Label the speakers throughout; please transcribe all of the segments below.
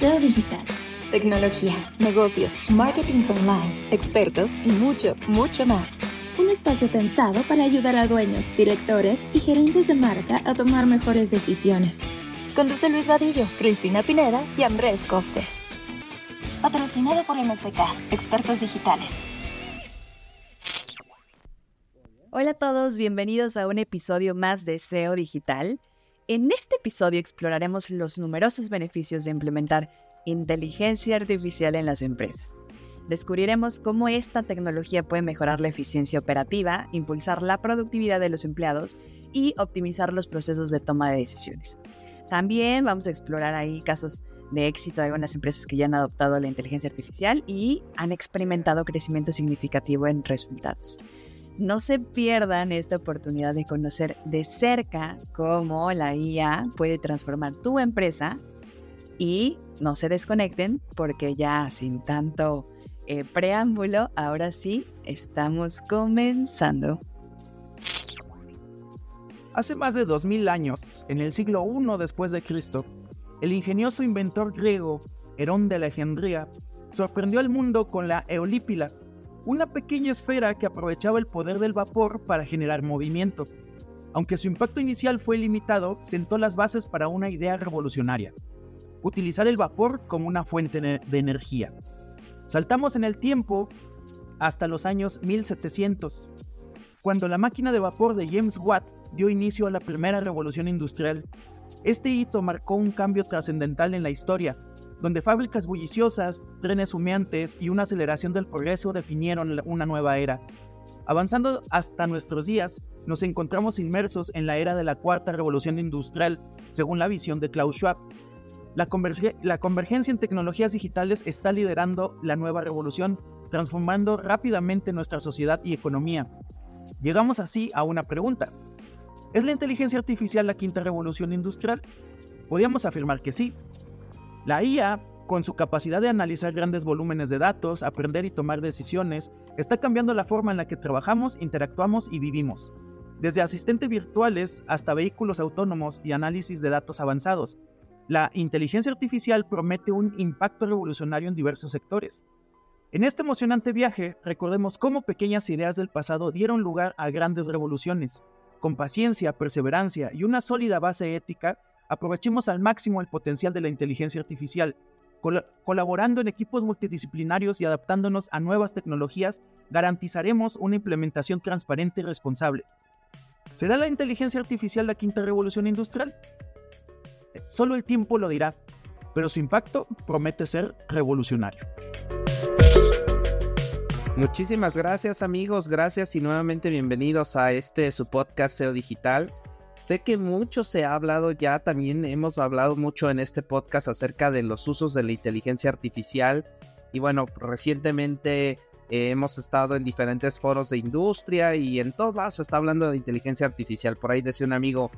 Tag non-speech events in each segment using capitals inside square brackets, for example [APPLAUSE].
Speaker 1: SEO Digital. Tecnología, negocios, marketing online, expertos y mucho, mucho más. Un espacio pensado para ayudar a dueños, directores y gerentes de marca a tomar mejores decisiones. Conduce Luis Vadillo, Cristina Pineda y Andrés Costes. Patrocinado por MSK, expertos digitales.
Speaker 2: Hola a todos, bienvenidos a un episodio más de SEO Digital. En este episodio exploraremos los numerosos beneficios de implementar inteligencia artificial en las empresas. Descubriremos cómo esta tecnología puede mejorar la eficiencia operativa, impulsar la productividad de los empleados y optimizar los procesos de toma de decisiones. También vamos a explorar ahí casos de éxito de algunas empresas que ya han adoptado la inteligencia artificial y han experimentado crecimiento significativo en resultados no se pierdan esta oportunidad de conocer de cerca cómo la IA puede transformar tu empresa y no se desconecten porque ya sin tanto eh, preámbulo, ahora sí estamos comenzando.
Speaker 3: Hace más de 2000 años, en el siglo I después de Cristo, el ingenioso inventor griego Herón de Alejandría sorprendió al mundo con la eolípila, una pequeña esfera que aprovechaba el poder del vapor para generar movimiento. Aunque su impacto inicial fue limitado, sentó las bases para una idea revolucionaria, utilizar el vapor como una fuente de energía. Saltamos en el tiempo hasta los años 1700, cuando la máquina de vapor de James Watt dio inicio a la primera revolución industrial. Este hito marcó un cambio trascendental en la historia, donde fábricas bulliciosas, trenes humeantes y una aceleración del progreso definieron una nueva era. Avanzando hasta nuestros días, nos encontramos inmersos en la era de la cuarta revolución industrial, según la visión de Klaus Schwab. La, convergencia en tecnologías digitales está liderando la nueva revolución, transformando rápidamente nuestra sociedad y economía. Llegamos así a una pregunta. ¿Es la inteligencia artificial la quinta revolución industrial? Podríamos afirmar que sí, la IA, con su capacidad de analizar grandes volúmenes de datos, aprender y tomar decisiones, está cambiando la forma en la que trabajamos, interactuamos y vivimos. Desde asistentes virtuales hasta vehículos autónomos y análisis de datos avanzados, la inteligencia artificial promete un impacto revolucionario en diversos sectores. En este emocionante viaje, recordemos cómo pequeñas ideas del pasado dieron lugar a grandes revoluciones. Con paciencia, perseverancia y una sólida base ética, aprovechemos al máximo el potencial de la inteligencia artificial. colaborando en equipos multidisciplinarios y adaptándonos a nuevas tecnologías, garantizaremos una implementación transparente y responsable. ¿Será la inteligencia artificial la quinta revolución industrial? Solo el tiempo lo dirá, pero su impacto promete ser revolucionario.
Speaker 4: Muchísimas gracias amigos, gracias y nuevamente bienvenidos a este su podcast SEO Digital. Sé que mucho se ha hablado ya, también hemos hablado mucho en este podcast acerca de los usos de la inteligencia artificial y bueno, recientemente eh, hemos estado en diferentes foros de industria y en todos lados se está hablando de inteligencia artificial. Por ahí decía un amigo,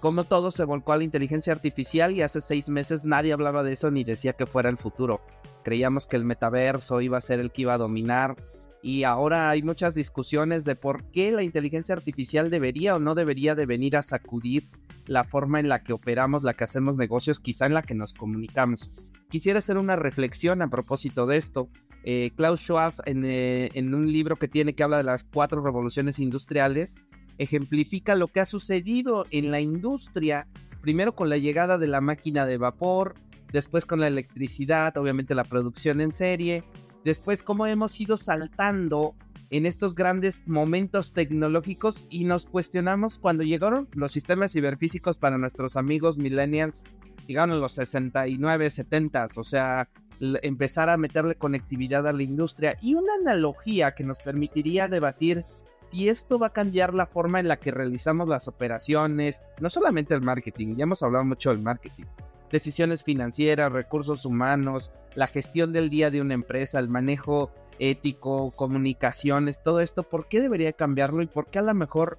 Speaker 4: como todo se volcó a la inteligencia artificial y hace seis meses nadie hablaba de eso ni decía que fuera el futuro. Creíamos que el metaverso iba a ser el que iba a dominar y ahora hay muchas discusiones de por qué la inteligencia artificial debería o no debería de venir a sacudir la forma en la que operamos, la que hacemos negocios, quizá en la que nos comunicamos. Quisiera hacer una reflexión a propósito de esto. Eh, Klaus Schwab, en, eh, en un libro que tiene que habla de las cuatro revoluciones industriales, ejemplifica lo que ha sucedido en la industria, primero con la llegada de la máquina de vapor, después con la electricidad, obviamente la producción en serie, después cómo hemos ido saltando en estos grandes momentos tecnológicos y nos cuestionamos cuando llegaron los sistemas ciberfísicos para nuestros amigos millennials, llegaron en los 69, 70, o sea, empezar a meterle conectividad a la industria y una analogía que nos permitiría debatir si esto va a cambiar la forma en la que realizamos las operaciones, no solamente el marketing, ya hemos hablado mucho del marketing, decisiones financieras, recursos humanos, la gestión del día de una empresa, el manejo ético, comunicaciones, todo esto, ¿por qué debería cambiarlo y por qué a lo mejor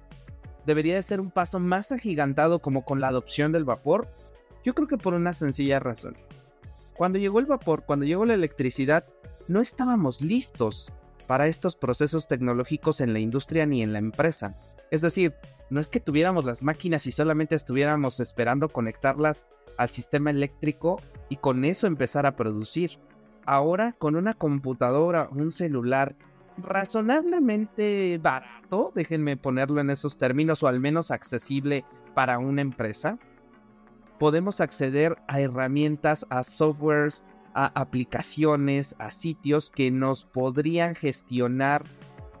Speaker 4: debería de ser un paso más agigantado como con la adopción del vapor? Yo creo que por una sencilla razón. Cuando llegó el vapor, cuando llegó la electricidad, no estábamos listos para estos procesos tecnológicos en la industria ni en la empresa. Es decir, no es que tuviéramos las máquinas y solamente estuviéramos esperando conectarlas al sistema eléctrico y con eso empezar a producir. Ahora con una computadora, un celular razonablemente barato, déjenme ponerlo en esos términos, o al menos accesible para una empresa, podemos acceder a herramientas, a softwares, a aplicaciones, a sitios que nos podrían gestionar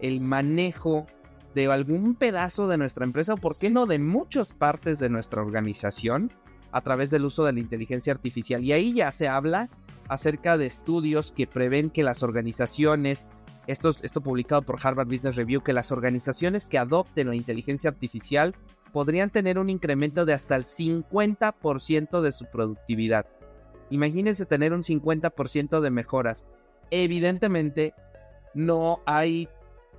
Speaker 4: el manejo de algún pedazo de nuestra empresa o, por qué no, de muchas partes de nuestra organización a través del uso de la inteligencia artificial. Y ahí ya se habla acerca de estudios que prevén que las organizaciones, esto, publicado por Harvard Business Review, que las organizaciones que adopten la inteligencia artificial podrían tener un incremento de hasta el 50% de su productividad. Imagínense tener un 50% de mejoras. Evidentemente, no hay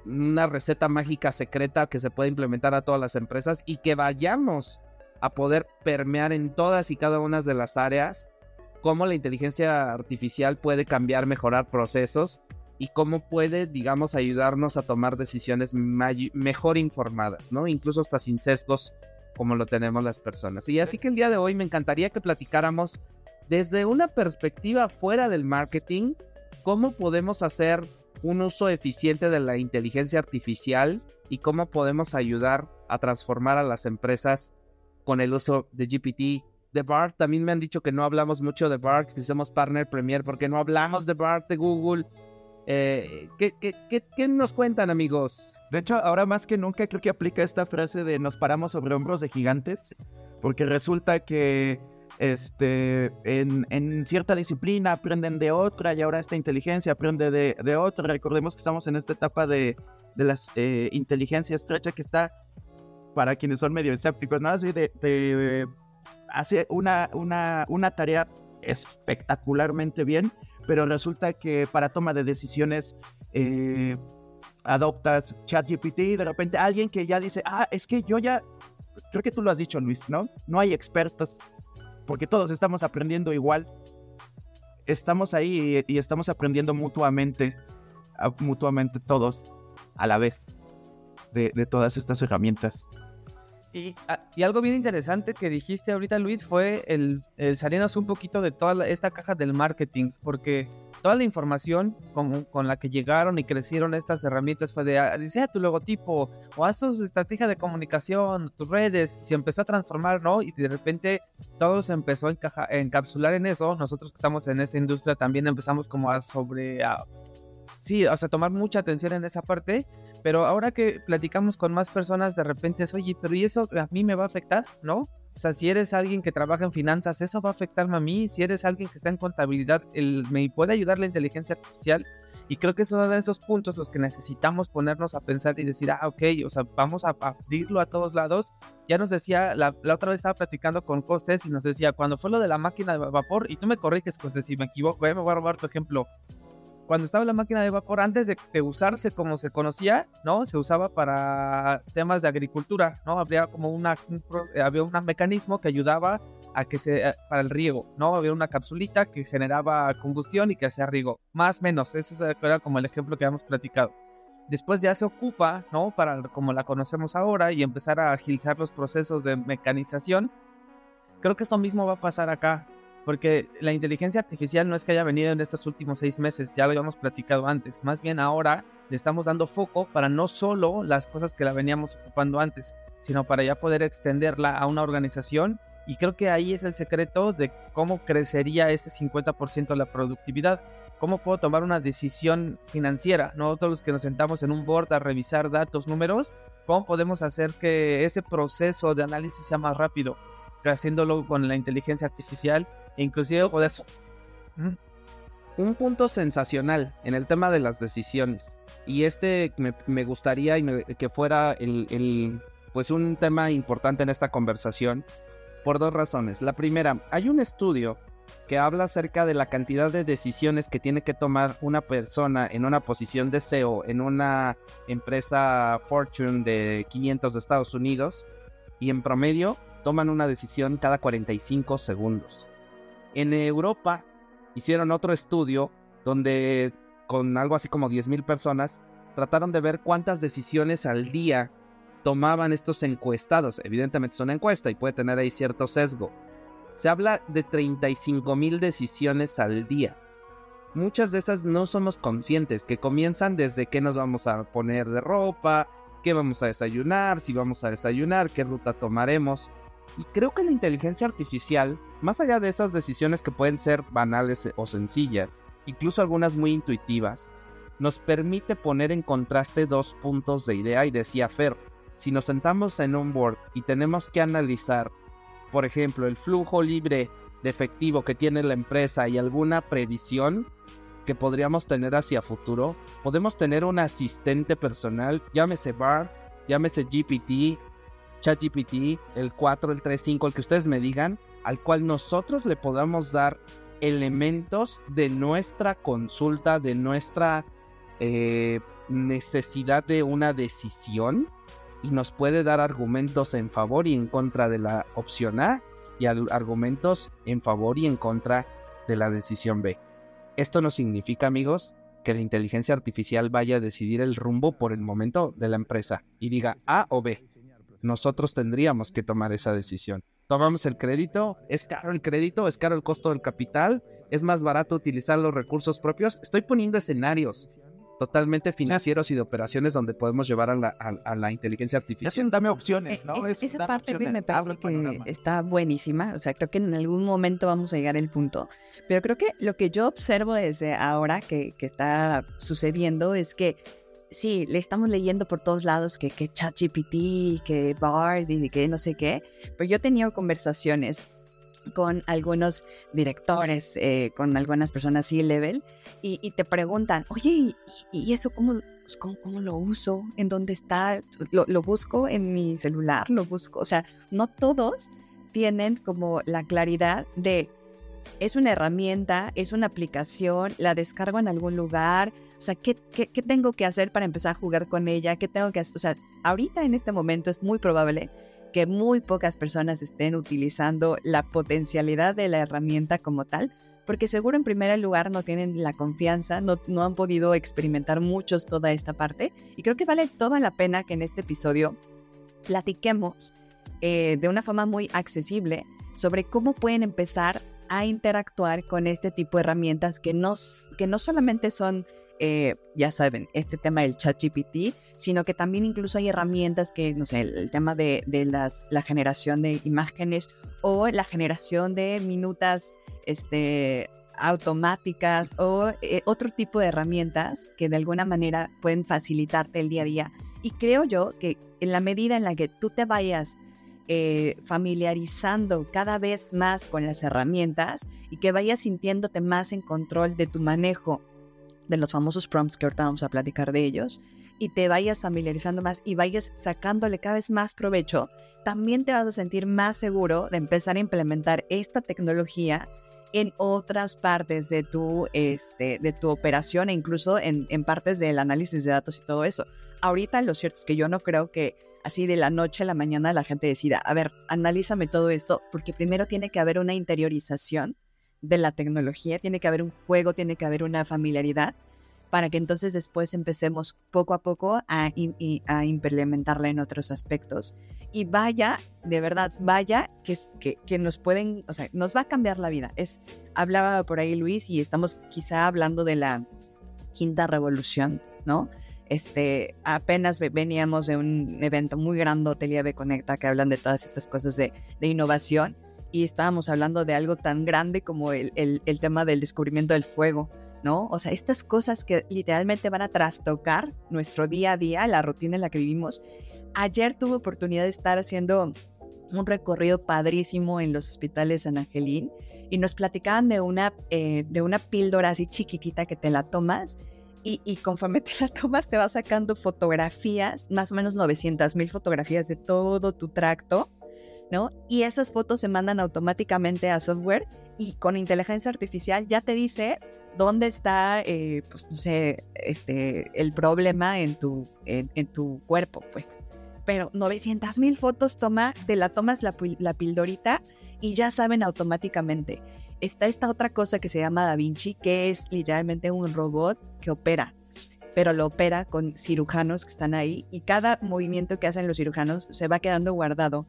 Speaker 4: una receta mágica secreta que se pueda implementar a todas las empresas y que vayamos a poder permear en todas y cada una de las áreas cómo la inteligencia artificial puede cambiar, mejorar procesos y cómo puede, digamos, ayudarnos a tomar decisiones mejor informadas, ¿no? Incluso hasta sin sesgos como lo tenemos las personas. Y así que el día de hoy me encantaría que platicáramos desde una perspectiva fuera del marketing, cómo podemos hacer un uso eficiente de la inteligencia artificial y cómo podemos ayudar a transformar a las empresas con el uso de GPT. De BART, también me han dicho que no hablamos mucho de BART, que somos partner premier, porque no hablamos de BART de Google. Eh, ¿qué, qué, nos cuentan, amigos?
Speaker 3: De hecho, ahora más que nunca creo que aplica esta frase de nos paramos sobre hombros de gigantes, porque resulta que este, en, cierta disciplina aprenden de otra y ahora esta inteligencia aprende de, otra. Recordemos que estamos en esta etapa de, de la eh, inteligencia estrecha que está, para quienes son medio escépticos, ¿no? Así de, hace una, una, una tarea espectacularmente bien, pero resulta que para toma de decisiones eh, adoptas ChatGPT y de repente alguien que ya dice, ah, es que yo ya, creo que tú lo has dicho Luis, ¿no? No hay expertos porque todos estamos aprendiendo igual. Estamos ahí y, estamos aprendiendo mutuamente, mutuamente todos a la vez de, todas estas herramientas.
Speaker 5: Y, ah, y, algo bien interesante que dijiste ahorita, Luis, fue el, el salirnos un poquito de toda esta caja del marketing, porque toda la información con, con, la que llegaron y crecieron estas herramientas fue de ah, diseña tu logotipo o haz tu estrategia de comunicación, tus redes, se empezó a transformar, ¿no? Y de repente todo se empezó a, encapsular en eso. Nosotros que estamos en esta industria también empezamos como a sobre... sí, o sea, tomar mucha atención en esa parte, pero ahora que platicamos con más personas, de repente es, oye, pero ¿y eso a mí me va a afectar? ¿No? O sea, si eres alguien que trabaja en finanzas, eso va a afectarme a mí. Si eres alguien que está en contabilidad, el, me puede ayudar la inteligencia artificial. Y creo que son esos puntos los que necesitamos ponernos a pensar y decir, ah, ok, o sea, vamos a abrirlo a todos lados. Ya nos decía, la, otra vez estaba platicando con Costes y nos decía, cuando fue lo de la máquina de vapor, y tú me corriges, Costes, si me equivoco, eh, me voy a robar tu ejemplo cuando estaba la máquina de vapor, antes de, usarse como se conocía, ¿no? Se usaba para temas de agricultura, ¿no? Habría como una, un, había un mecanismo que ayudaba a que se, eh, para el riego, ¿no? Había una capsulita que generaba combustión y que hacía riego. Más o menos, ese era como el ejemplo que habíamos platicado. Después ya se ocupa, ¿no? Para como la conocemos ahora y empezar a agilizar los procesos de mecanización. Creo que esto mismo va a pasar acá. Porque la inteligencia artificial no es que haya venido en estos últimos seis meses, ya lo habíamos platicado antes. Más bien ahora le estamos dando foco para no solo las cosas que la veníamos ocupando antes, sino para ya poder extenderla a una organización. Y creo que ahí es el secreto de cómo crecería este 50% la productividad. ¿Cómo puedo tomar una decisión financiera? Nosotros los que nos sentamos en un board a revisar datos, números, ¿cómo podemos hacer que ese proceso de análisis sea más rápido? Haciéndolo con la inteligencia artificial inclusive poder...
Speaker 4: Un punto sensacional en el tema de las decisiones. Y este me, gustaría que fuera pues un tema importante en esta conversación por dos razones. La primera, hay un estudio que habla acerca de la cantidad de decisiones que tiene que tomar una persona en una posición de SEO en una empresa Fortune de 500 de Estados Unidos y en promedio toman una decisión cada 45 segundos. En Europa hicieron otro estudio donde con algo así como 10.000 personas trataron de ver cuántas decisiones al día tomaban estos encuestados. Evidentemente es una encuesta y puede tener ahí cierto sesgo. Se habla de 35 mil decisiones al día. Muchas de esas no somos conscientes, que comienzan desde qué nos vamos a poner de ropa, qué vamos a desayunar, si vamos a desayunar, qué ruta tomaremos. Y creo que la inteligencia artificial, más allá de esas decisiones que pueden ser banales o sencillas, incluso algunas muy intuitivas, nos permite poner en contraste dos puntos de idea y decía Fer, si nos sentamos en un board y tenemos que analizar, por ejemplo, el flujo libre de efectivo que tiene la empresa y alguna previsión que podríamos tener hacia futuro, podemos tener un asistente personal, llámese BAR, llámese GPT, ChatGPT, el 4, el 3, 5, el que ustedes me digan, al cual nosotros le podamos dar elementos de nuestra consulta, de nuestra eh, necesidad de una decisión y nos puede dar argumentos en favor y en contra de la opción A y argumentos en favor y en contra de la decisión B. Esto no significa, amigos, que la inteligencia artificial vaya a decidir el rumbo por el momento de la empresa y diga A o B nosotros tendríamos que tomar esa decisión. Tomamos el crédito, es caro el crédito, es caro el costo del capital, es más barato utilizar los recursos propios. Estoy poniendo escenarios totalmente financieros y de operaciones donde podemos llevar a la, inteligencia artificial.
Speaker 3: dame opciones, ¿no?
Speaker 2: esa parte me parece que está buenísima. O sea, creo que en algún momento vamos a llegar al punto. Pero creo que lo que yo observo desde ahora que, que está sucediendo es que sí, le estamos leyendo por todos lados que, que ChatGPT, que Bard y que no sé qué, pero yo he tenido conversaciones con algunos directores, eh, con algunas personas C-level, y, te preguntan, oye, ¿y, eso pues, cómo, cómo, lo uso? ¿En dónde está? ¿Lo, ¿Lo, busco en mi celular? ¿Lo busco? O sea, no todos tienen como la claridad de, es una herramienta, es una aplicación, la descargo en algún lugar, o sea, ¿qué, ¿qué, tengo que hacer para empezar a jugar con ella? ¿Qué tengo que hacer? O sea, ahorita en este momento es muy probable que muy pocas personas estén utilizando la potencialidad de la herramienta como tal, porque seguro en primer lugar no tienen la confianza, no, no han podido experimentar muchos toda esta parte. Y creo que vale toda la pena que en este episodio platiquemos eh, de una forma muy accesible sobre cómo pueden empezar a interactuar con este tipo de herramientas que no, que no solamente son eh, ya saben, este tema del chat GPT, sino que también incluso hay herramientas que, no sé, el, tema de, las, la generación de imágenes o la generación de minutas este, automáticas o eh, otro tipo de herramientas que de alguna manera pueden facilitarte el día a día. Y creo yo que en la medida en la que tú te vayas eh, familiarizando cada vez más con las herramientas y que vayas sintiéndote más en control de tu manejo de los famosos prompts que ahorita vamos a platicar de ellos, y te vayas familiarizando más y vayas sacándole cada vez más provecho, también te vas a sentir más seguro de empezar a implementar esta tecnología en otras partes de tu, este, de tu operación e incluso en, en partes del análisis de datos y todo eso. Ahorita lo cierto es que yo no creo que así de la noche a la mañana la gente decida, a ver, analízame todo esto, porque primero tiene que haber una interiorización de la tecnología, tiene que haber un juego, tiene que haber una familiaridad para que entonces después empecemos poco a poco a, a implementarla en otros aspectos. Y vaya, de verdad, vaya que, que, que, nos pueden, o sea, nos va a cambiar la vida. Es, hablaba por ahí Luis y estamos quizá hablando de la quinta revolución, ¿no? Este, apenas veníamos de un evento muy grande, Hotel Conecta, que hablan de todas estas cosas de, de innovación y estábamos hablando de algo tan grande como el, el, tema del descubrimiento del fuego, ¿no? O sea, estas cosas que literalmente van a trastocar nuestro día a día, la rutina en la que vivimos. Ayer tuve oportunidad de estar haciendo un recorrido padrísimo en los hospitales San Angelín y nos platicaban de una, eh, de una píldora así chiquitita que te la tomas y, y, conforme [LAUGHS] te la tomas te va sacando fotografías, más o menos 900 mil fotografías de todo tu tracto y esas fotos se mandan automáticamente a software y con inteligencia artificial ya te dice dónde está, eh, pues no sé, este, el problema en tu, en, tu cuerpo, pues. Pero 900 mil fotos toma, te la tomas la, la pildorita y ya saben automáticamente. Está esta otra cosa que se llama Da Vinci, que es literalmente un robot que opera pero lo opera con cirujanos que están ahí y cada movimiento que hacen los cirujanos se va quedando guardado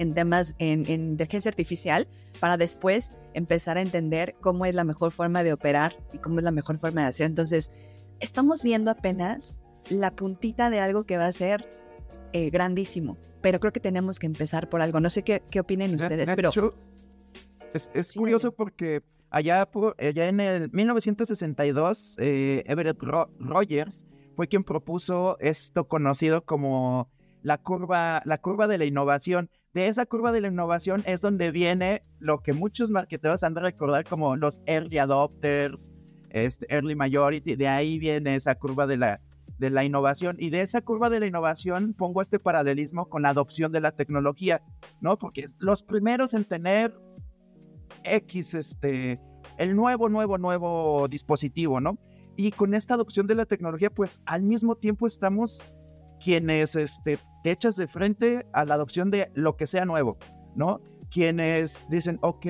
Speaker 2: en temas en, en inteligencia artificial para después empezar a entender cómo es la mejor forma de operar y cómo es la mejor forma de hacer. Entonces, estamos viendo apenas la puntita de algo que va a ser eh, grandísimo, pero creo que tenemos que empezar por algo. No sé qué, qué opinen ustedes, pero...
Speaker 3: es, es curioso porque allá, por, allá en el 1962, eh, Everett Rogers fue quien propuso esto conocido como la curva, la curva de la innovación. De esa curva de la innovación es donde viene lo que muchos marketeros han de recordar como los early adopters, este, early majority. De ahí viene esa curva de la, de la innovación. Y de esa curva de la innovación pongo este paralelismo con la adopción de la tecnología, ¿no? Porque los primeros en tener X, este, el nuevo, nuevo, nuevo dispositivo, ¿no? Y con esta adopción de la tecnología, pues al mismo tiempo estamos quienes este, te echas de frente a la adopción de lo que sea nuevo, ¿no? Quienes dicen, ok,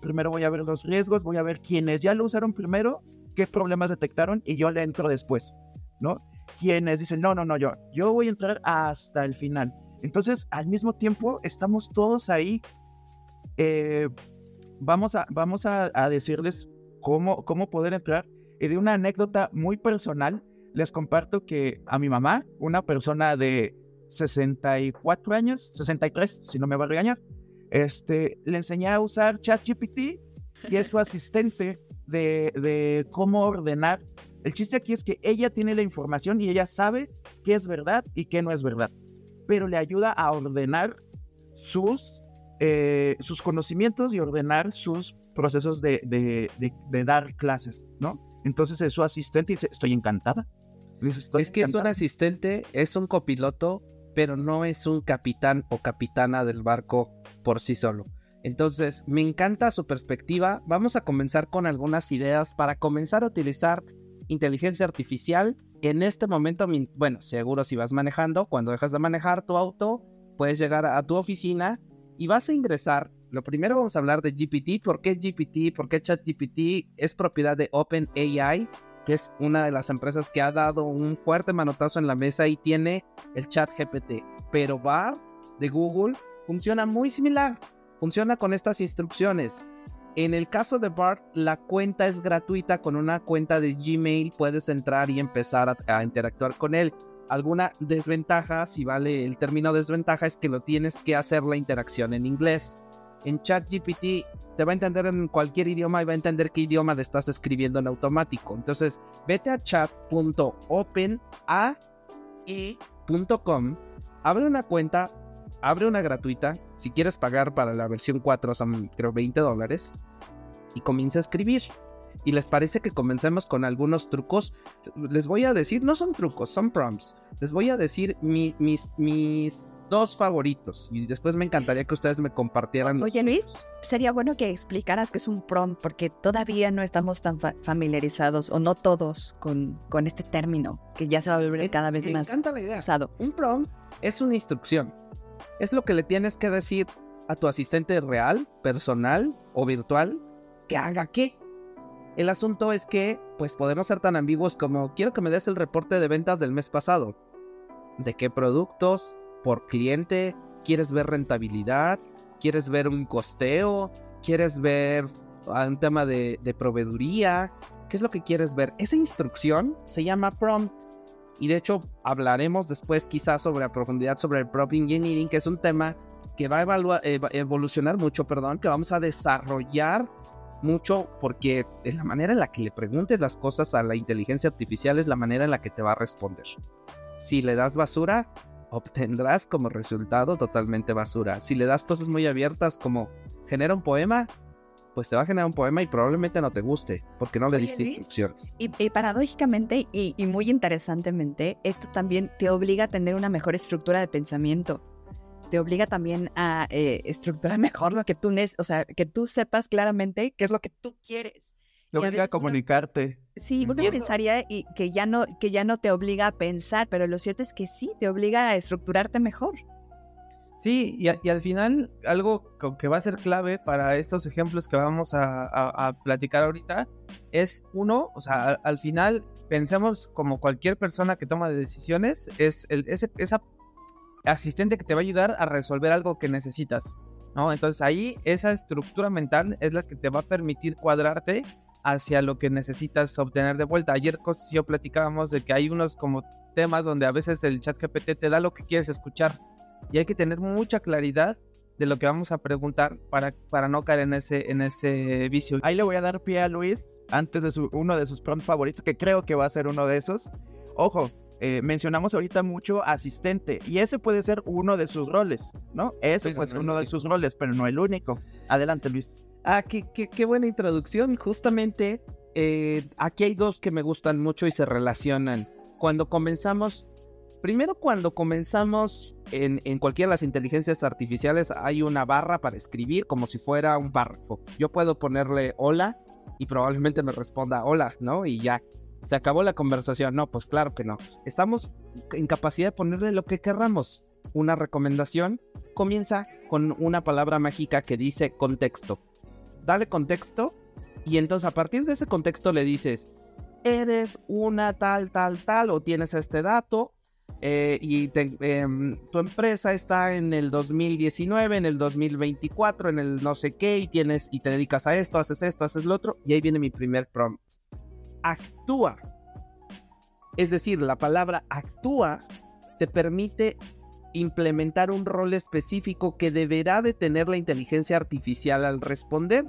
Speaker 3: primero voy a ver los riesgos, voy a ver quienes ya lo usaron primero, qué problemas detectaron y yo le entro después, ¿no? Quienes dicen, no, no, no, yo, yo voy a entrar hasta el final. Entonces, al mismo tiempo, estamos todos ahí. Eh, vamos a, vamos a, a decirles cómo, cómo poder entrar. Y de una anécdota muy personal, les comparto que a mi mamá, una persona de 64 años, 63, si no me va a regañar, este, le enseñé a usar ChatGPT y es su [LAUGHS] asistente de, de cómo ordenar. El chiste aquí es que ella tiene la información y ella sabe qué es verdad y qué no es verdad, pero le ayuda a ordenar sus, eh, sus conocimientos y ordenar sus procesos de, de, de, dar clases, ¿no? Entonces es su asistente y dice, estoy encantada
Speaker 4: es que es un asistente, es un copiloto, pero no es un capitán o capitana del barco por sí solo. Entonces, me encanta su perspectiva. Vamos a comenzar con algunas ideas para comenzar a utilizar inteligencia artificial. En este momento, bueno, seguro si vas manejando, cuando dejas de manejar tu auto, puedes llegar a tu oficina y vas a ingresar. Lo primero vamos a hablar de GPT. ¿Por qué GPT? ¿Por qué ChatGPT? Es propiedad de OpenAI que es una de las empresas que ha dado un fuerte manotazo en la mesa y tiene el chat GPT. Pero BART de Google funciona muy similar. Funciona con estas instrucciones. En el caso de BART, la cuenta es gratuita. Con una cuenta de Gmail puedes entrar y empezar a, a interactuar con él. Alguna desventaja, si vale el término desventaja, es que lo tienes que hacer la interacción en inglés. En ChatGPT te va a entender en cualquier idioma y va a entender qué idioma le estás escribiendo en automático. Entonces, vete a chat.openai.com, abre una cuenta, abre una gratuita. Si quieres pagar para la versión 4 son creo 20 dólares y comienza a escribir. ¿Y les parece que comencemos con algunos trucos? Les voy a decir, no son trucos, son prompts. Les voy a decir mis, mis dos favoritos. Y después me encantaría que ustedes me compartieran.
Speaker 2: Oye, Luis, sería bueno que explicaras qué es un prompt, porque todavía no estamos tan familiarizados, o no todos, con, con este término, que ya se va a volver cada vez más
Speaker 4: la idea. usado. Un prompt es una instrucción. Es lo que le tienes que decir a tu asistente real, personal o virtual que haga qué. El asunto es que, pues podemos ser tan ambiguos como quiero que me des el reporte de ventas del mes pasado. ¿De qué productos? Por cliente, quieres ver rentabilidad, quieres ver un costeo, quieres ver un tema de, proveeduría, ¿qué es lo que quieres ver? Esa instrucción se llama prompt. Y de hecho hablaremos después quizás sobre a profundidad sobre el prompt engineering, que es un tema que va a evolucionar mucho, perdón, que vamos a desarrollar mucho porque es la manera en la que le preguntes las cosas a la inteligencia artificial es la manera en la que te va a responder. Si le das basura, obtendrás como resultado totalmente basura. Si le das cosas muy abiertas como genera un poema, pues te va a generar un poema y probablemente no te guste, porque no le diste instrucciones.
Speaker 2: Y, paradójicamente y, muy interesantemente, esto también te obliga a tener una mejor estructura de pensamiento. Te obliga también a eh, estructurar [LAUGHS] mejor lo que tú, o sea, que tú sepas claramente qué es lo que tú quieres.
Speaker 3: Te obliga a, comunicarte.
Speaker 2: Sí, uno pensaría y que, ya no, que ya no te obliga a pensar, pero lo cierto es que sí, te obliga a estructurarte mejor.
Speaker 5: Sí, y, al final algo que va a ser clave para estos ejemplos que vamos a, platicar ahorita es uno, o sea, al, final pensemos como cualquier persona que toma decisiones, es el, esa asistente que te va a ayudar a resolver algo que necesitas, ¿no? Entonces ahí esa estructura mental es la que te va a permitir cuadrarte hacia lo que necesitas obtener de vuelta. Ayer y yo platicábamos de que hay unos como temas donde a veces el chat GPT te da lo que quieres escuchar y hay que tener mucha claridad de lo que vamos a preguntar para, para no caer en ese, en ese vicio.
Speaker 3: Ahí le voy a dar pie a Luis antes de su, uno de sus prompts favoritos, que creo que va a ser uno de esos. Ojo, eh, mencionamos ahorita mucho asistente y ese puede ser uno de sus roles, ¿no? Ese puede ser uno de sus roles, pero no el único. Adelante, Luis.
Speaker 4: Ah, qué, qué, buena introducción. Justamente eh, aquí hay dos que me gustan mucho y se relacionan. Cuando comenzamos, primero cuando comenzamos en, en cualquiera de las inteligencias artificiales hay una barra para escribir como si fuera un párrafo. Yo puedo ponerle hola y probablemente me responda hola, ¿no? Y ya, se acabó la conversación. No, pues claro que no. Estamos en capacidad de ponerle lo que querramos. Una recomendación comienza con una palabra mágica que dice contexto. Dale contexto y entonces a partir de ese contexto le dices, eres una tal, tal, tal o tienes este dato eh, y em, tu empresa está en el 2019, en el 2024, en el no sé qué y tienes y te dedicas a esto, haces esto, haces lo otro y ahí viene mi primer prompt actúa. Es decir, la palabra actúa te permite implementar un rol específico que deberá de tener la inteligencia artificial al responder.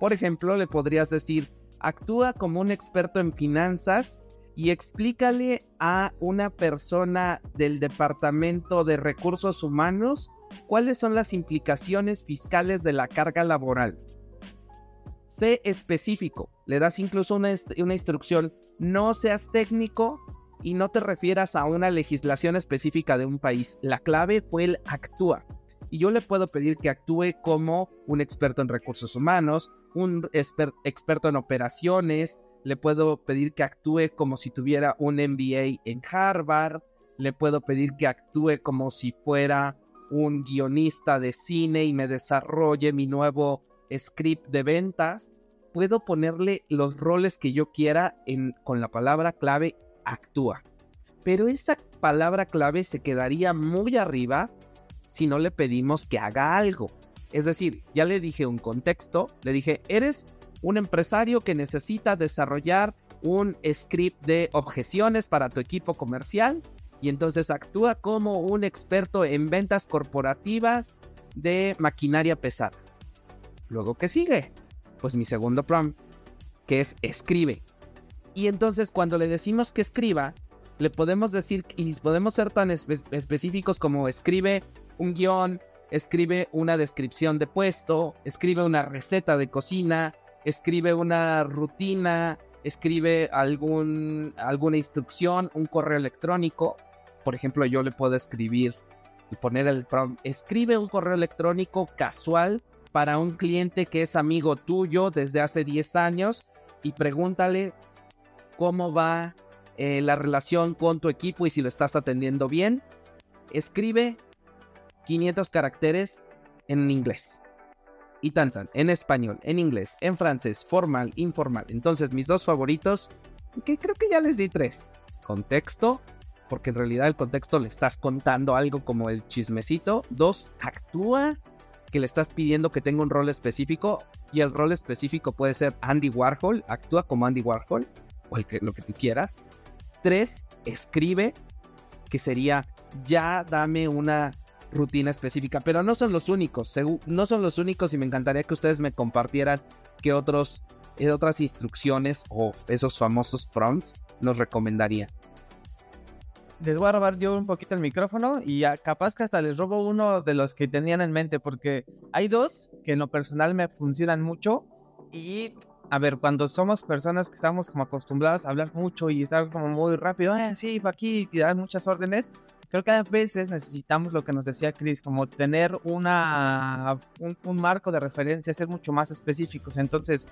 Speaker 4: Por ejemplo, le podrías decir, actúa como un experto en finanzas y explícale a una persona del Departamento de Recursos Humanos cuáles son las implicaciones fiscales de la carga laboral. Sé específico. Le das incluso una, una instrucción. No seas técnico y no te refieras a una legislación específica de un país. La clave fue el actúa. Y yo le puedo pedir que actúe como un experto en recursos humanos, un experto en operaciones, le puedo pedir que actúe como si tuviera un MBA en Harvard, le puedo pedir que actúe como si fuera un guionista de cine y me desarrolle mi nuevo script de ventas, puedo ponerle los roles que yo quiera con la palabra clave actúa. Pero esa palabra clave se quedaría muy arriba si no le pedimos que haga algo. Es decir, ya le dije un contexto, le dije, eres un empresario que necesita desarrollar un script de objeciones para tu equipo comercial y entonces actúa como un experto en ventas corporativas de maquinaria pesada. Luego, ¿qué sigue? Pues mi segundo prompt, que es escribe. Y entonces cuando le decimos que escriba, le podemos decir y podemos ser tan específicos como escribe un guion, escribe una descripción de puesto, escribe una receta de cocina, escribe una rutina, escribe algún, alguna instrucción, un correo electrónico. Por ejemplo, yo le puedo escribir y poner el prompt, escribe un correo electrónico casual para un cliente que es amigo tuyo desde hace 10 años y pregúntale cómo va eh, la relación con tu equipo y si lo estás atendiendo bien. Escribe 500 caracteres en inglés. Y tan, en español, en inglés, en francés, formal, informal. Entonces mis dos favoritos, que creo que ya les di tres. Contexto, porque en realidad el contexto le estás contando algo como el chismecito. Dos, actúa que le estás pidiendo que tenga un rol específico y el rol específico puede ser Andy Warhol, actúa como Andy Warhol o el que, lo que tú quieras. Tres, escribe, que sería ya dame una rutina específica, pero no son los únicos, no son los únicos y me encantaría que ustedes me compartieran qué otros, qué otras instrucciones o esos famosos prompts nos recomendaría
Speaker 5: les voy a robar yo un poquito el micrófono y capaz que hasta les robo uno de los que tenían en mente, porque hay dos que en lo personal me funcionan mucho y, a ver, cuando somos personas que estamos como acostumbradas a hablar mucho y estar como muy rápido, ah, sí, para aquí y dar muchas órdenes, creo que a veces necesitamos lo que nos decía Chris, como tener una, un, marco de referencia, ser mucho más específicos. Entonces,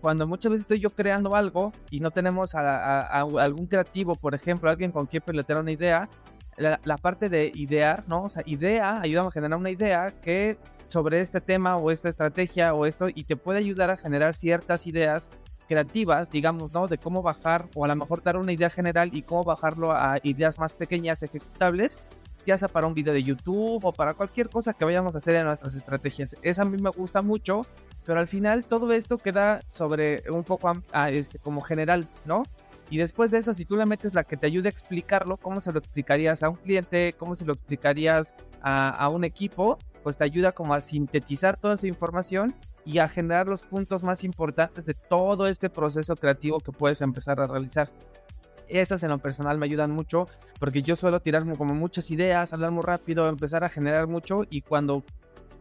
Speaker 5: cuando muchas veces estoy yo creando algo y no tenemos a, algún creativo, por ejemplo, alguien con quien pelotear una idea, la, parte de idear, ¿no? O sea, idea, ayuda a generar una idea que sobre este tema o esta estrategia o esto y te puede ayudar a generar ciertas ideas creativas, digamos, ¿no? De cómo bajar o a lo mejor dar una idea general y cómo bajarlo a ideas más pequeñas, ejecutables. ya sea para un video de YouTube o para cualquier cosa que vayamos a hacer en nuestras estrategias. Esa a mí me gusta mucho, pero al final todo esto queda sobre un poco este, como general, ¿no? Y después de eso, si tú le metes la que te ayude a explicarlo, cómo se lo explicarías a un cliente, cómo se lo explicarías a, a un equipo, pues te ayuda como a sintetizar toda esa información y a generar los puntos más importantes de todo este proceso creativo que puedes empezar a realizar. Estas en lo personal me ayudan mucho porque yo suelo tirarme como muchas ideas, hablar muy rápido, empezar a generar mucho y cuando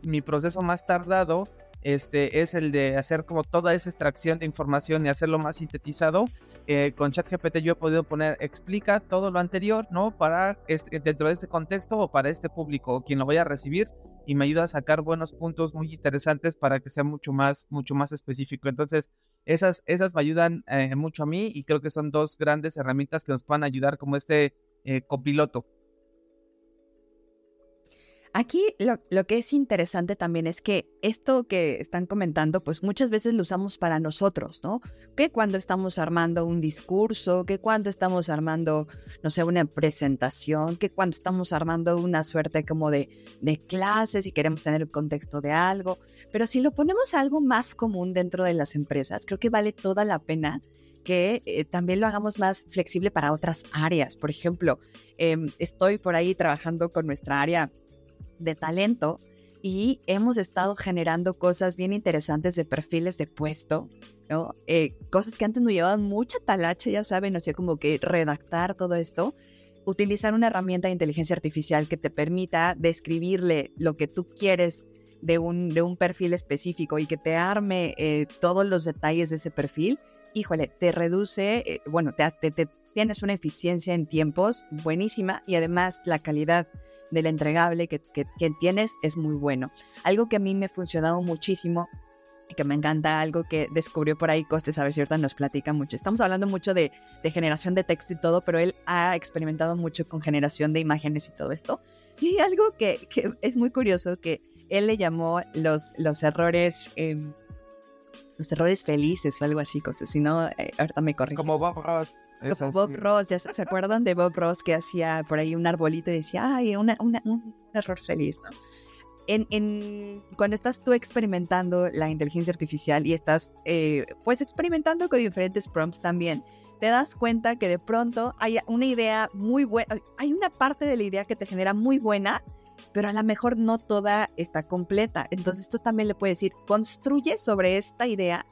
Speaker 5: mi proceso más tardado este, es el de hacer como toda esa extracción de información y hacerlo más sintetizado. Eh, con ChatGPT yo he podido poner explica todo lo anterior, ¿no? Para este, dentro de este contexto o para este público o quien lo vaya a recibir y me ayuda a sacar buenos puntos muy interesantes para que sea mucho más, mucho más específico. Entonces, esas, esas me ayudan eh, mucho a mí y creo que son dos grandes herramientas que nos puedan ayudar como este eh, copiloto.
Speaker 2: Aquí lo, que es interesante también es que esto que están comentando, pues muchas veces lo usamos para nosotros, ¿no? Que cuando estamos armando un discurso, que cuando estamos armando, no sé, una presentación, que cuando estamos armando una suerte como de, de clases y queremos tener el contexto de algo. Pero si lo ponemos a algo más común dentro de las empresas, creo que vale toda la pena que eh, también lo hagamos más flexible para otras áreas. Por ejemplo, em, estoy por ahí trabajando con nuestra área de talento y hemos estado generando cosas bien interesantes de perfiles de puesto, ¿no? Eh, cosas que antes nos llevaban mucha talacha, ya saben, o sea, como que redactar todo esto, utilizar una herramienta de inteligencia artificial que te permita describirle lo que tú quieres de un, de un perfil específico y que te arme eh, todos los detalles de ese perfil, híjole, te reduce, eh, bueno, te, te, tienes una eficiencia en tiempos buenísima y además la calidad del entregable que, tienes es muy bueno. Algo que a mí me ha funcionado muchísimo que me encanta, algo que descubrió por ahí Costes, a ver si nos platica mucho. Estamos hablando mucho de, generación de texto y todo, pero él ha experimentado mucho con generación de imágenes y todo esto. Y algo que, es muy curioso, que él le llamó los, los errores... los errores felices o algo así, cosas. Si no, eh, ahorita me.
Speaker 3: Como. Bob Ross,
Speaker 2: ¿ya se acuerdan de Bob Ross que hacía por ahí un arbolito y decía, ay, un error feliz, ¿no? En, cuando estás tú experimentando la inteligencia artificial y estás eh, pues experimentando con diferentes prompts también, te das cuenta que de pronto hay una idea muy buena, hay una parte de la idea que te genera muy buena, pero a lo mejor no toda está completa. Entonces tú también le puedes decir, construye sobre esta idea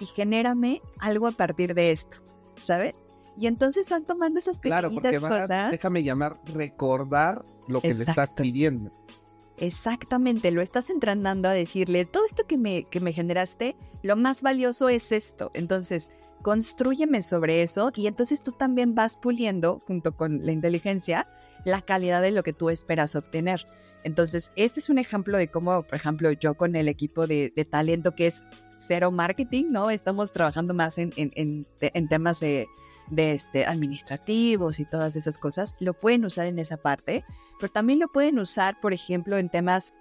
Speaker 2: y genérame algo a partir de esto, ¿sabes? Y entonces van tomando esas pequeñitas claro, cosas.
Speaker 4: déjame llamar recordar lo que le estás pidiendo.
Speaker 2: Exactamente, lo estás entrenando a decirle, todo esto que me, que me generaste, lo más valioso es esto. Entonces, construyeme sobre eso y entonces tú también vas puliendo, junto con la inteligencia, la calidad de lo que tú esperas obtener. Entonces, este es un ejemplo de cómo, por ejemplo, yo con el equipo de, talento que es cero marketing, ¿no? Estamos trabajando más en, en, en temas de de este, administrativos y todas esas cosas, lo pueden usar en esa parte, pero también lo pueden usar, por ejemplo, en temas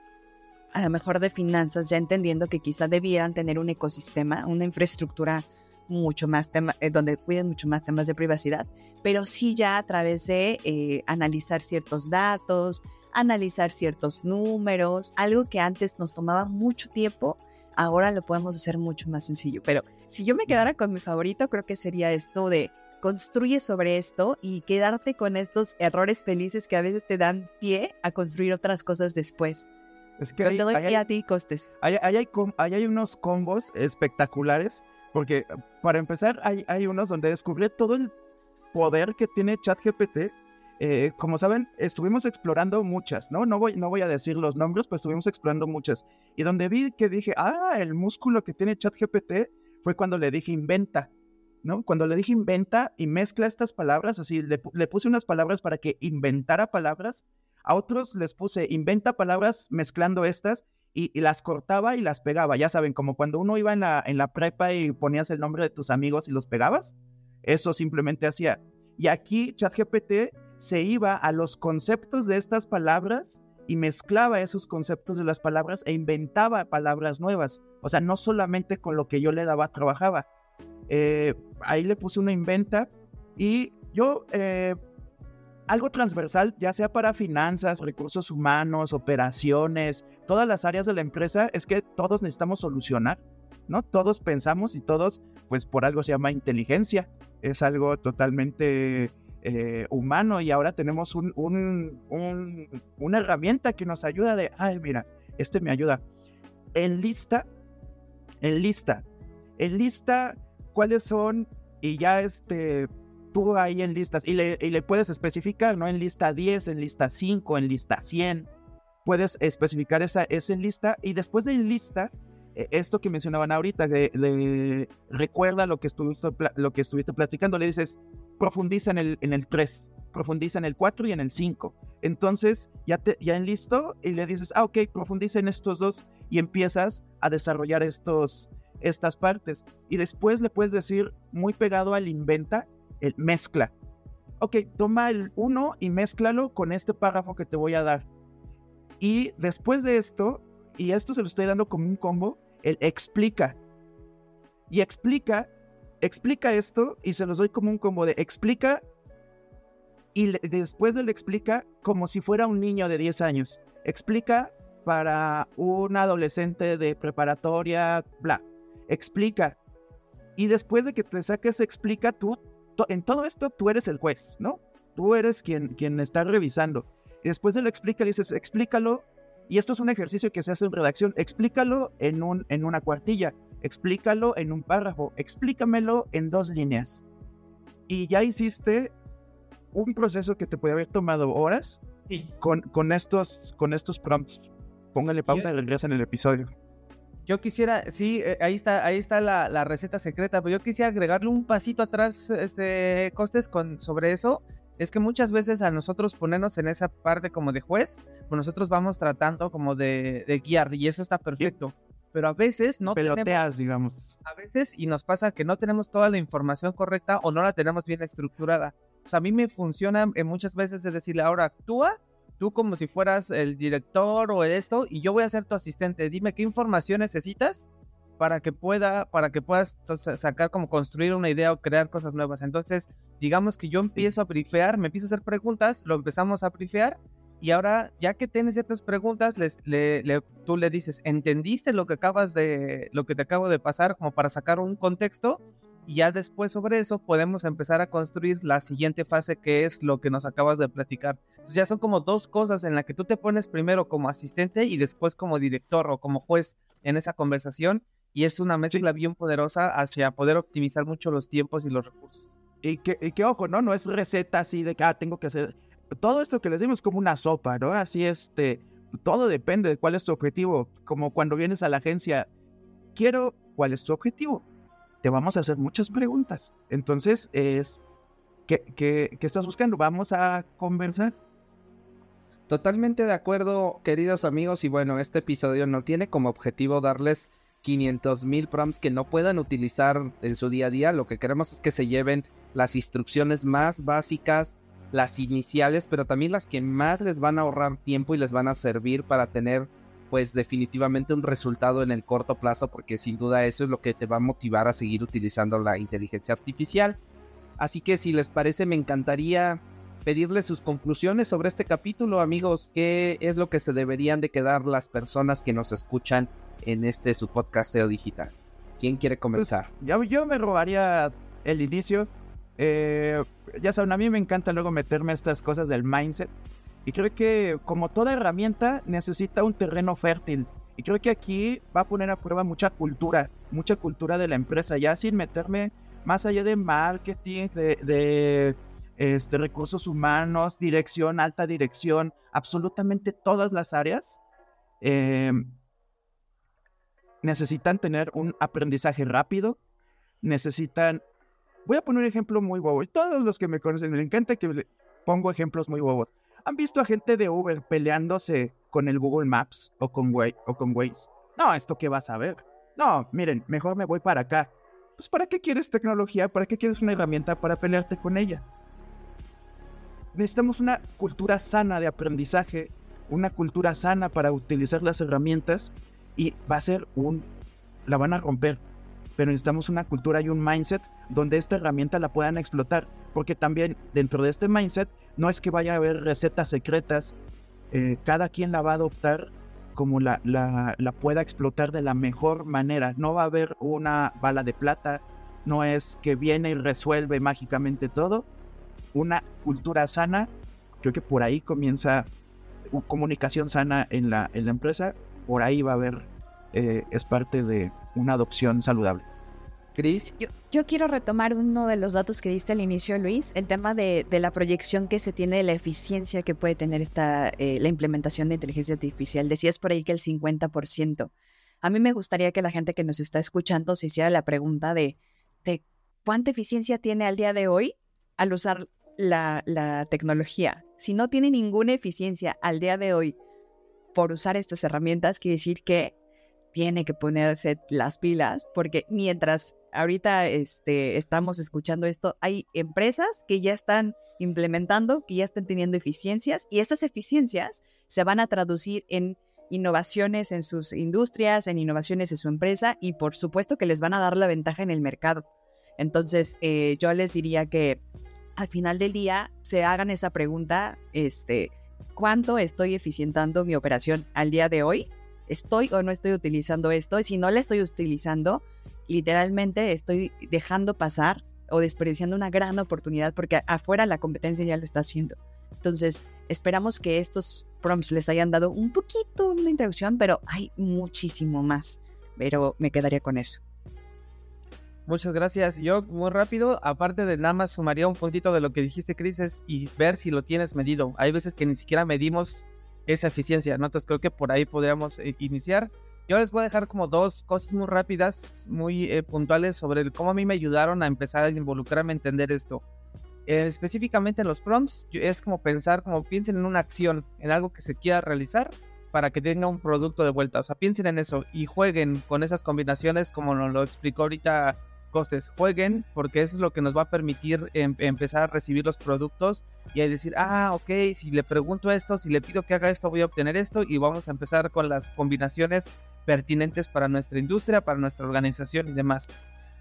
Speaker 2: a lo mejor de finanzas, ya entendiendo que quizá debieran tener un ecosistema, una infraestructura mucho más tema, eh, donde cuiden mucho más temas de privacidad, pero sí ya a través de eh, analizar ciertos datos, analizar ciertos números, algo que antes nos tomaba mucho tiempo, ahora lo podemos hacer mucho más sencillo. Pero si yo me quedara con mi favorito, creo que sería esto de construye sobre esto y quedarte con estos errores felices que a veces te dan pie a construir otras cosas después. Es que hay, te doy pie a ti costes.
Speaker 3: Hay, hay, unos combos espectaculares, porque para empezar hay, hay unos donde descubrí todo el poder que tiene ChatGPT. Eh, como saben, estuvimos explorando muchas, ¿no? No voy, no voy a decir los nombres, pero estuvimos explorando muchas. Y donde vi que dije, ah, el músculo que tiene ChatGPT fue cuando le dije inventa. Cuando le dije inventa y mezcla estas palabras, así le, puse unas palabras para que inventara palabras, a otros les puse inventa palabras mezclando estas y, las cortaba y las pegaba. Ya saben, como cuando uno iba en la, en la prepa y ponías el nombre de tus amigos y los pegabas, eso simplemente hacía. Y aquí ChatGPT se iba a los conceptos de estas palabras y mezclaba esos conceptos de las palabras e inventaba palabras nuevas. O sea, no solamente con lo que yo le daba trabajaba, eh, ahí le puse una inventa y yo, eh, algo transversal, ya sea para finanzas, recursos humanos, operaciones, todas las áreas de la empresa, es que todos necesitamos solucionar, ¿no? Todos pensamos y todos, pues por algo se llama inteligencia, es algo totalmente eh, humano y ahora tenemos un, una herramienta que nos ayuda de, ay, mira, este me ayuda. En lista, en lista, en lista, ¿cuáles son? Y ya este, tú ahí en listas, y le, y le puedes especificar, ¿no? En lista 10, en lista 5, en lista 100, puedes especificar esa, esa lista y después de lista, e, esto que mencionaban ahorita, de, recuerda lo que, estuviste, lo que estuviste platicando, le dices, profundiza en el, en el 3, profundiza en el 4 y en el 5. Entonces, ya, te, ya en listo y le dices, ah, ok, profundiza en estos dos y empiezas a desarrollar estos, estas partes. Y después le puedes decir, muy pegado al inventa, el mezcla. Ok, toma el 1 y mézclalo con este párrafo que te voy a dar. Y después de esto, y esto se lo estoy dando como un combo, el explica. Y explica, explica esto y se los doy como un combo de explica y después del explica como si fuera un niño de 10 años. Explica para un adolescente de preparatoria, bla. Explica. Y después de que te saques explica, tú, en todo esto tú eres el juez, ¿no? Tú eres quien, quien está revisando. Y después de lo explica, dices, explícalo. Y esto es un ejercicio que se hace en redacción. Explícalo en, un, en una cuartilla. Explícalo en un párrafo. Explícamelo en dos líneas. Y ya hiciste un proceso que te puede haber tomado horas con, con, estos, con estos prompts. Póngale pausa y regresa en el episodio.
Speaker 5: Yo quisiera, sí, eh, ahí está, ahí está la, la, receta secreta, pero yo quisiera agregarle un pasito atrás, este, Costes, con, sobre eso. Es que muchas veces a nosotros ponernos en esa parte como de juez, pues nosotros vamos tratando como de, de guiar y eso está perfecto. Pero a veces no
Speaker 3: Peloteas, digamos.
Speaker 5: A veces y nos pasa que no tenemos toda la información correcta o no la tenemos bien estructurada. O sea, a mí me funciona en muchas veces de decirle, ahora actúa tú como si fueras el director o esto y yo voy a ser tu asistente. Dime qué información necesitas para que pueda, para que puedas sacar como construir una idea o crear cosas nuevas. Entonces, digamos que yo empiezo a brifear, me empiezo a hacer preguntas, lo empezamos a brifear y ahora ya que tienes ciertas preguntas, les, le, tú le dices, ¿entendiste lo que acabas de, lo que te acabo de pasar como para sacar un contexto? Y ya después sobre eso podemos empezar a construir la siguiente fase que es lo que nos acabas de platicar. Entonces ya son como dos cosas en la que tú te pones primero como asistente y después como director o como juez en esa conversación y es una mezcla bien poderosa hacia poder optimizar mucho los tiempos y los recursos.
Speaker 3: Y que, y que ojo, ¿no? No es receta así de que, ah, tengo que hacer... Todo esto que les digo es como una sopa, ¿no? Así este, todo depende de cuál es tu objetivo. Como cuando vienes a la agencia, quiero, ¿cuál es tu objetivo? Te vamos a hacer muchas preguntas. Entonces, es, ¿qué, qué, qué estás buscando? Vamos a conversar.
Speaker 4: Totalmente de acuerdo, queridos amigos, y bueno, este episodio no tiene como objetivo darles 500 mil prompts que no puedan utilizar en su día a día. Lo que queremos es que se lleven las instrucciones más básicas, las iniciales, pero también las que más les van a ahorrar tiempo y les van a servir para tener pues definitivamente un resultado en el corto plazo porque sin duda eso es lo que te va a motivar a seguir utilizando la inteligencia artificial. Así que si les parece me encantaría pedirles sus conclusiones sobre este capítulo amigos, qué es lo que se deberían de quedar las personas que nos escuchan en este su podcast SEO digital. ¿Quién quiere pues, comenzar?
Speaker 3: yo, me robaría el inicio. Eh, ya saben, a mí me encanta luego meterme a estas cosas del mindset. Y creo que como toda herramienta necesita un terreno fértil. Y creo que aquí va a poner a prueba mucha cultura, mucha cultura de la empresa, ya sin meterme más allá de marketing, de, este, recursos humanos, dirección, alta dirección, absolutamente todas las áreas em, necesitan tener un aprendizaje rápido, necesitan... Voy a poner un ejemplo muy bobo. Todos los que me conocen, me encanta que pongo ejemplos muy bobos. ¿Han visto a gente de Uber peleándose con el Google Maps o con, o con Waze? No, ¿esto qué vas a ver? No, miren, mejor me voy para acá. Pues ¿para qué quieres tecnología? ¿Para qué quieres una herramienta para pelearte con ella? Necesitamos una cultura sana de aprendizaje, una cultura sana para utilizar las herramientas y va a ser un... la van a romper. Pero necesitamos una cultura y un mindset donde esta herramienta la puedan explotar, porque también dentro de este mindset no es que vaya a haber recetas secretas, eh, cada quien la va a adoptar como la, la, pueda explotar de la mejor manera, no va a haber una bala de plata, no es que viene y resuelve mágicamente todo, una cultura sana, creo que por ahí comienza comunicación sana en la, en la empresa, por ahí va a haber, eh, es parte de una adopción saludable.
Speaker 4: Cris.
Speaker 2: Yo, yo, quiero retomar uno de los datos que diste al inicio, Luis, el tema de, de la proyección que se tiene de la eficiencia que puede tener esta, eh, la implementación de inteligencia artificial. Decías por ahí que el 50%. A mí me gustaría que la gente que nos está escuchando se hiciera la pregunta de, de cuánta eficiencia tiene al día de hoy al usar la, la tecnología. Si no tiene ninguna eficiencia al día de hoy por usar estas herramientas, quiere decir que tiene que ponerse las pilas, porque mientras ahorita este, estamos escuchando esto, hay empresas que ya están implementando, que ya están teniendo eficiencias, y estas eficiencias se van a traducir en innovaciones en sus industrias, en innovaciones en su empresa, y por supuesto que les van a dar la ventaja en el mercado. Entonces, eh, yo les diría que al final del día se hagan esa pregunta, este, ¿cuánto estoy eficientando mi operación al día de hoy? ¿Estoy o no estoy utilizando esto? Y si no la estoy utilizando, literalmente estoy dejando pasar o desperdiciando una gran oportunidad porque afuera la competencia ya lo está haciendo. Entonces, esperamos que estos prompts les hayan dado un poquito una introducción, pero hay muchísimo más. Pero me quedaría con eso.
Speaker 5: Muchas gracias. Yo, muy rápido, aparte de nada más sumaría un puntito de lo que dijiste, Cris, y ver si lo tienes medido. Hay veces que ni siquiera medimos esa eficiencia, ¿no? Entonces creo que por ahí podríamos eh, iniciar. Yo les voy a dejar como dos cosas muy rápidas, muy eh, puntuales sobre cómo a mí me ayudaron a empezar a involucrarme a entender esto. Eh, específicamente en los prompts, es como pensar, como piensen en una acción, en algo que se quiera realizar para que tenga un producto de vuelta. O sea, piensen en eso y jueguen con esas combinaciones como nos lo explicó ahorita costes, jueguen porque eso es lo que nos va a permitir em empezar a recibir los productos y a decir, ah, ok, si le pregunto esto, si le pido que haga esto, voy a obtener esto y vamos a empezar con las combinaciones pertinentes para nuestra industria, para nuestra organización y demás.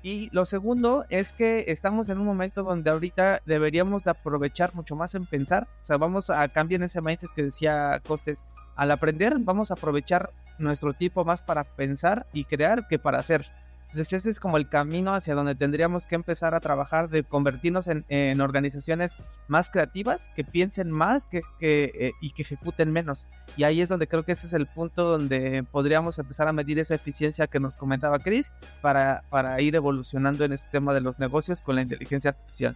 Speaker 5: Y lo segundo es que estamos en un momento donde ahorita deberíamos de aprovechar mucho más en pensar, o sea, vamos a cambiar ese mindset que decía Costes, al aprender vamos a aprovechar nuestro tiempo más para pensar y crear que para hacer. Entonces ese es como el camino hacia donde tendríamos que empezar a trabajar, de convertirnos en, organizaciones más creativas, que piensen más que, que eh, y que ejecuten menos. Y ahí es donde creo que ese es el punto donde podríamos empezar a medir esa eficiencia que nos comentaba Chris para, para ir evolucionando en este tema de los negocios con la inteligencia artificial.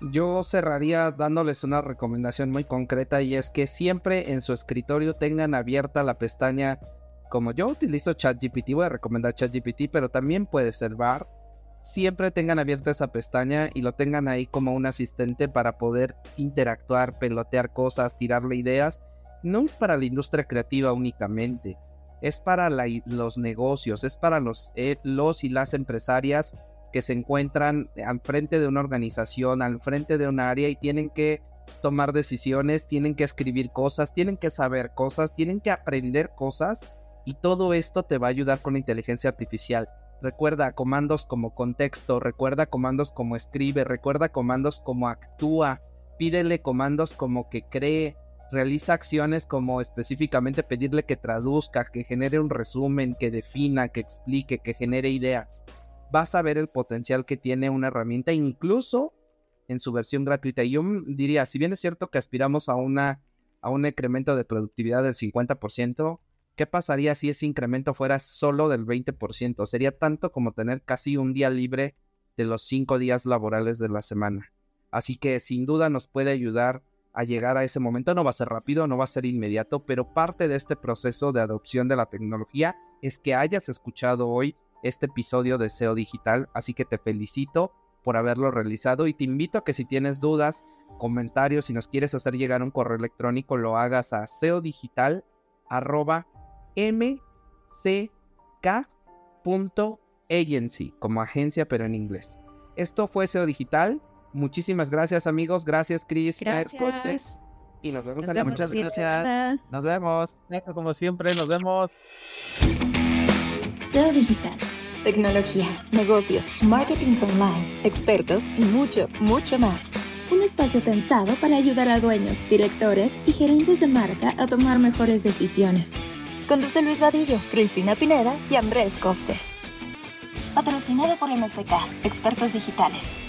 Speaker 4: Yo cerraría dándoles una recomendación muy concreta y es que siempre en su escritorio tengan abierta la pestaña como yo utilizo ChatGPT, voy a recomendar ChatGPT, pero también puede ser VAR. Siempre tengan abierta esa pestaña y lo tengan ahí como un asistente para poder interactuar, pelotear cosas, tirarle ideas. No es para la industria creativa únicamente, es para la, los negocios, es para los, eh, los y las empresarias que se encuentran al frente de una organización, al frente de un área y tienen que tomar decisiones, tienen que escribir cosas, tienen que saber cosas, tienen que aprender cosas y todo esto te va a ayudar con la inteligencia artificial. Recuerda comandos como contexto, recuerda comandos como escribe, recuerda comandos como actúa, pídele comandos como que cree, realiza acciones como específicamente pedirle que traduzca, que genere un resumen, que defina, que explique, que genere ideas. Vas a ver el potencial que tiene una herramienta incluso en su versión gratuita. Y yo diría, si bien es cierto que aspiramos a a un incremento de productividad del 50%, ¿Qué pasaría si ese incremento fuera solo del 20%? Sería tanto como tener casi un día libre de los cinco días laborales de la semana. Así que sin duda nos puede ayudar a llegar a ese momento. No va a ser rápido, no va a ser inmediato, pero parte de este proceso de adopción de la tecnología es que hayas escuchado hoy este episodio de SEO Digital. Así que te felicito por haberlo realizado y te invito a que si tienes dudas, comentarios, si nos quieres hacer llegar un correo electrónico, lo hagas a seodigital mck.agency, como agencia pero en inglés. Esto fue SEO Digital. Muchísimas gracias amigos, gracias Chris,
Speaker 2: gracias.
Speaker 4: y nos vemos
Speaker 3: nos la Muchas gracias. Nos vemos.
Speaker 5: Como siempre, nos vemos.
Speaker 1: SEO Digital tecnología, negocios, marketing online, expertos y mucho, mucho más. Un espacio pensado para ayudar a dueños, directores y gerentes de marca a tomar mejores decisiones. Conduce Luis Vadillo, Cristina Pineda y Andrés Costes. Patrocinado por MSK, Expertos Digitales.